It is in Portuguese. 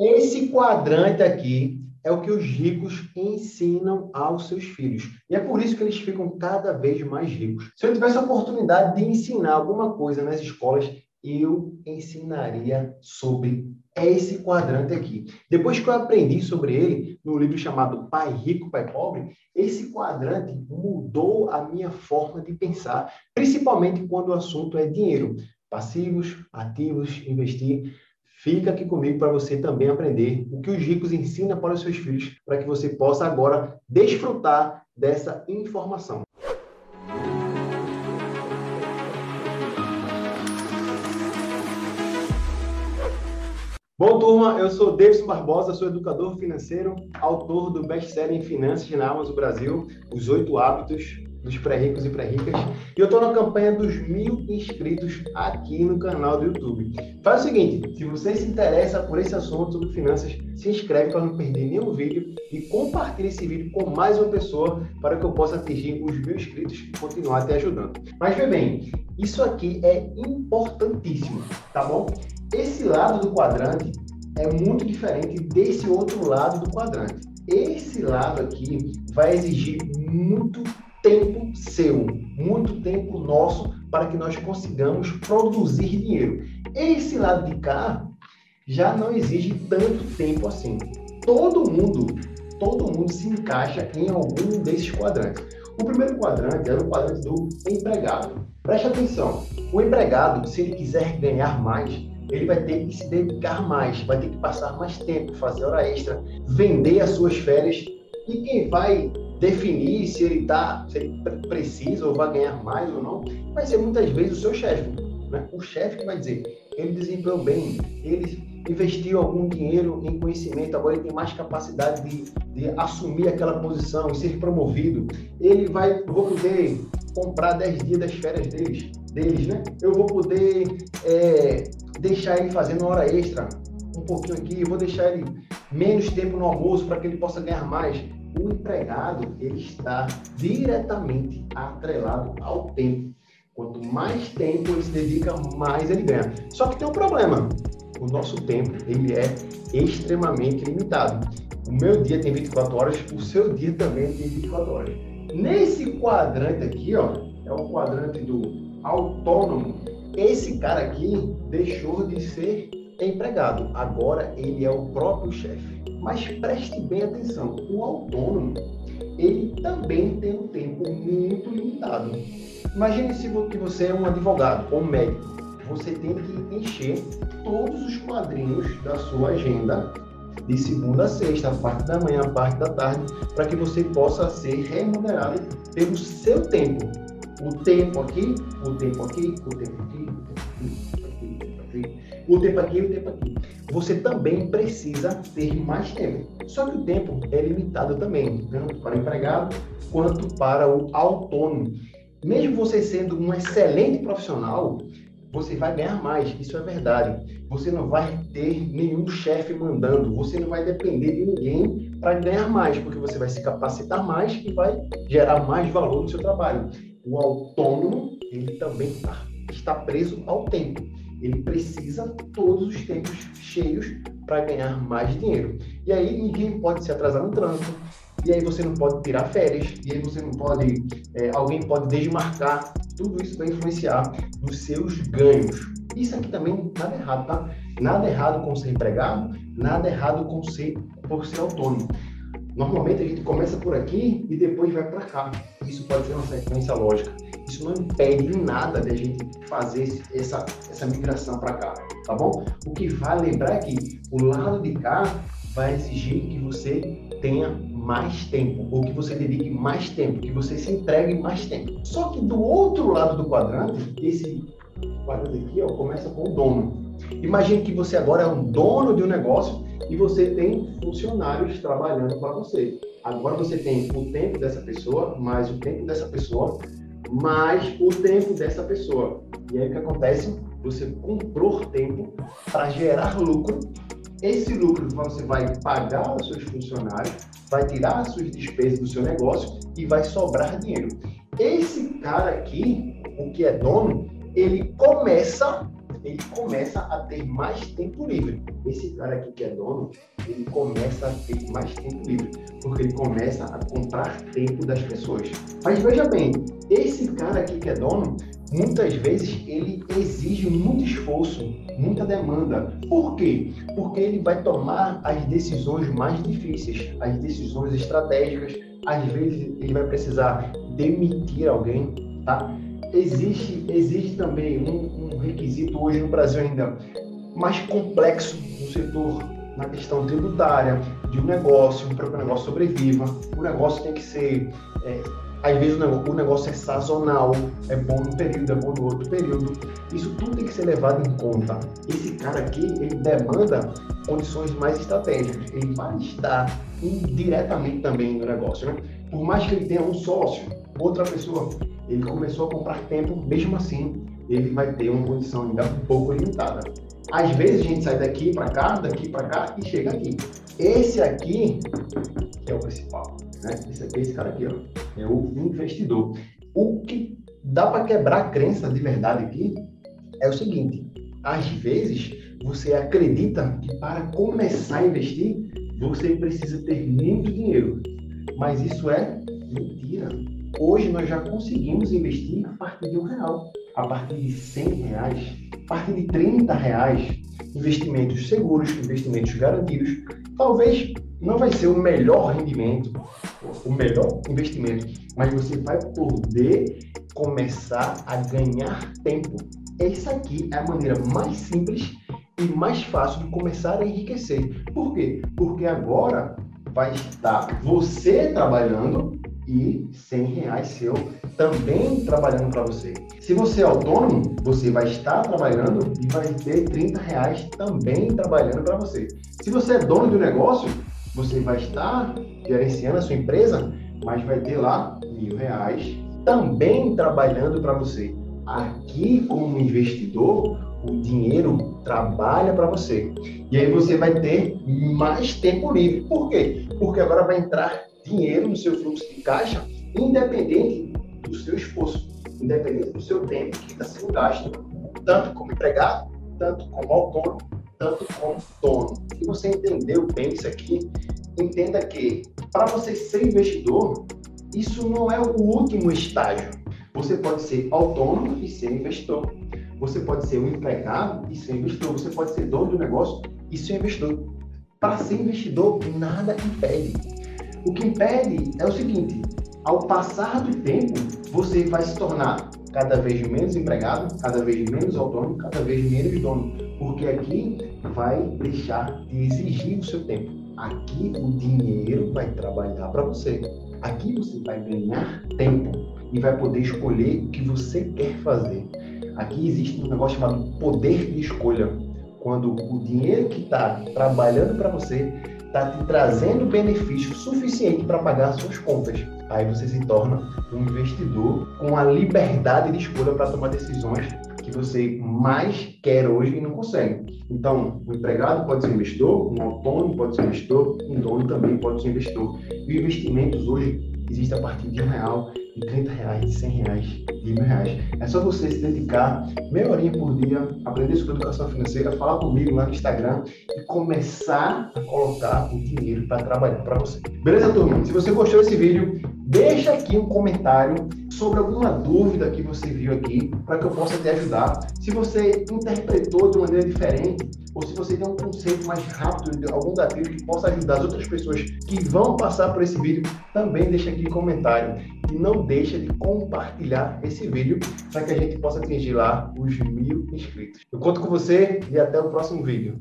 Esse quadrante aqui é o que os ricos ensinam aos seus filhos. E é por isso que eles ficam cada vez mais ricos. Se eu tivesse a oportunidade de ensinar alguma coisa nas escolas, eu ensinaria sobre esse quadrante aqui. Depois que eu aprendi sobre ele no livro chamado Pai Rico, Pai Pobre, esse quadrante mudou a minha forma de pensar, principalmente quando o assunto é dinheiro, passivos, ativos, investir. Fica aqui comigo para você também aprender o que os ricos ensinam para os seus filhos, para que você possa agora desfrutar dessa informação. Bom, turma, eu sou Davidson Barbosa, sou educador financeiro, autor do best-seller em Finanças na Amazon Brasil, Os Oito Hábitos dos Pré-Ricos e Pré-Ricas. E eu estou na campanha dos mil inscritos aqui no canal do YouTube. Faz o seguinte, se você se interessa por esse assunto sobre finanças, se inscreve para não perder nenhum vídeo e compartilhe esse vídeo com mais uma pessoa para que eu possa atingir os mil inscritos e continuar te ajudando. Mas vê bem, isso aqui é importantíssimo, tá bom? Esse lado do quadrante é muito diferente desse outro lado do quadrante. Esse lado aqui vai exigir muito tempo seu, muito tempo nosso para que nós consigamos produzir dinheiro. Esse lado de cá já não exige tanto tempo assim. Todo mundo, todo mundo se encaixa em algum desses quadrantes. O primeiro quadrante é o quadrante do empregado. Preste atenção. O empregado, se ele quiser ganhar mais, ele vai ter que se dedicar mais, vai ter que passar mais tempo, fazer hora extra, vender as suas férias. E quem vai definir se ele tá, se ele precisa ou vai ganhar mais ou não, vai ser muitas vezes o seu chefe. Né? O chefe que vai dizer, ele desempenhou bem, ele investiu algum dinheiro em conhecimento, agora ele tem mais capacidade de, de assumir aquela posição e ser promovido. Ele vai, vou poder comprar 10 dias das férias deles, deles né? Eu vou poder é, deixar ele fazendo hora extra, um pouquinho aqui, eu vou deixar ele menos tempo no almoço para que ele possa ganhar mais o empregado ele está diretamente atrelado ao tempo. Quanto mais tempo ele se dedica, mais ele ganha. Só que tem um problema. O nosso tempo ele é extremamente limitado. O meu dia tem 24 horas, o seu dia também tem 24 horas. Nesse quadrante aqui, ó, é o quadrante do autônomo. Esse cara aqui deixou de ser empregado. Agora ele é o próprio chefe. Mas preste bem atenção, o autônomo, ele também tem um tempo muito limitado. Imagine se que você é um advogado ou um médico. Você tem que encher todos os quadrinhos da sua agenda de segunda a sexta, parte da manhã, parte da tarde, para que você possa ser remunerado pelo seu tempo. O tempo aqui, o tempo aqui, o tempo aqui, o tempo aqui, o tempo aqui você também precisa ter mais tempo. Só que o tempo é limitado também, tanto para o empregado quanto para o autônomo. Mesmo você sendo um excelente profissional, você vai ganhar mais, isso é verdade. Você não vai ter nenhum chefe mandando, você não vai depender de ninguém para ganhar mais, porque você vai se capacitar mais e vai gerar mais valor no seu trabalho. O autônomo, ele também está, está preso ao tempo ele precisa todos os tempos cheios para ganhar mais dinheiro. E aí ninguém pode se atrasar no trânsito, e aí você não pode tirar férias, e aí você não pode, é, alguém pode desmarcar, tudo isso vai influenciar nos seus ganhos. Isso aqui também nada errado, tá? Nada errado com ser empregado, nada errado com ser por ser autônomo. Normalmente a gente começa por aqui e depois vai para cá. Isso pode ser uma sequência lógica. Isso não impede em nada de a gente fazer essa, essa migração para cá, tá bom? O que vale lembrar é que o lado de cá vai exigir que você tenha mais tempo, ou que você dedique mais tempo, que você se entregue mais tempo. Só que do outro lado do quadrante, esse quadrante aqui ó, começa com o dono. Imagine que você agora é um dono de um negócio e você tem funcionários trabalhando para você. Agora você tem o tempo dessa pessoa, mais o tempo dessa pessoa, mais o tempo dessa pessoa. E aí o que acontece? Você comprou tempo para gerar lucro. Esse lucro você vai pagar os seus funcionários, vai tirar as suas despesas do seu negócio e vai sobrar dinheiro. Esse cara aqui, o que é dono, ele começa ele começa a ter mais tempo livre. Esse cara aqui que é dono, ele começa a ter mais tempo livre, porque ele começa a comprar tempo das pessoas. Mas veja bem, esse cara aqui que é dono, muitas vezes ele exige muito esforço, muita demanda. Por quê? Porque ele vai tomar as decisões mais difíceis, as decisões estratégicas. Às vezes ele vai precisar demitir alguém, tá? Existe, existe também um, um requisito hoje no Brasil ainda mais complexo no setor na questão tributária de um negócio, para que o negócio sobreviva. O negócio tem que ser é, às vezes o negócio é sazonal, é bom num período, é bom no outro período. Isso tudo tem que ser levado em conta. Esse cara aqui, ele demanda condições mais estratégicas. Ele vai estar indiretamente também no negócio, né? Por mais que ele tenha um sócio, outra pessoa, ele começou a comprar tempo, mesmo assim, ele vai ter uma condição ainda um pouco limitada. Às vezes a gente sai daqui para cá, daqui para cá e chega aqui. Esse aqui é o principal. Né? Esse aqui, esse cara aqui, ó, é o investidor. O que dá para quebrar a crença de verdade aqui é o seguinte: às vezes você acredita que para começar a investir você precisa ter muito dinheiro, mas isso é mentira. Hoje nós já conseguimos investir a partir de um real, a partir de 100 reais, a partir de 30 reais. Investimentos seguros, investimentos garantidos. Talvez não vai ser o melhor rendimento, o melhor investimento, mas você vai poder começar a ganhar tempo. Essa aqui é a maneira mais simples e mais fácil de começar a enriquecer. Por quê? Porque agora vai estar você trabalhando e 100 reais seu também trabalhando para você. Se você é autônomo, você vai estar trabalhando e vai ter 30 reais também trabalhando para você. Se você é dono do negócio, você vai estar gerenciando a sua empresa, mas vai ter lá mil reais também trabalhando para você. Aqui, como investidor, o dinheiro trabalha para você. E aí você vai ter mais tempo livre. Por quê? Porque agora vai entrar dinheiro no seu fluxo de caixa, independente do seu esforço, independente do seu tempo que está sendo gasto, tanto como empregado, tanto como autônomo, tanto como dono. Se você entendeu bem isso aqui, entenda que para você ser investidor, isso não é o último estágio. Você pode ser autônomo e ser investidor. Você pode ser um empregado e ser investidor. Você pode ser dono do negócio e ser investidor. Para ser investidor, nada impede. O que impede é o seguinte: ao passar do tempo, você vai se tornar cada vez menos empregado, cada vez menos autônomo, cada vez menos dono, porque aqui vai deixar de exigir o seu tempo. Aqui o dinheiro vai trabalhar para você. Aqui você vai ganhar tempo e vai poder escolher o que você quer fazer. Aqui existe um negócio chamado poder de escolha. Quando o dinheiro que está trabalhando para você está te trazendo benefício suficiente para pagar suas contas. Aí você se torna um investidor com a liberdade de escolha para tomar decisões que você mais quer hoje e não consegue. Então, o empregado pode ser investidor, um autônomo pode ser investidor, um dono também pode ser investidor. E investimentos hoje existem a partir de um real, de 30 reais, de 100 reais, de mil reais. É só você se dedicar meia horinha por dia, aprender sobre educação financeira, falar comigo lá no Instagram e começar a colocar o dinheiro para trabalhar para você. Beleza, turma? Se você gostou desse vídeo, deixa aqui um comentário sobre alguma dúvida que você viu aqui, para que eu possa te ajudar. Se você interpretou de maneira diferente, ou se você tem um conceito mais rápido algum gatilho que possa ajudar as outras pessoas que vão passar por esse vídeo, também deixa aqui um comentário. E não deixa de compartilhar esse vídeo para que a gente possa atingir lá os mil inscritos. Eu conto com você e até o próximo vídeo.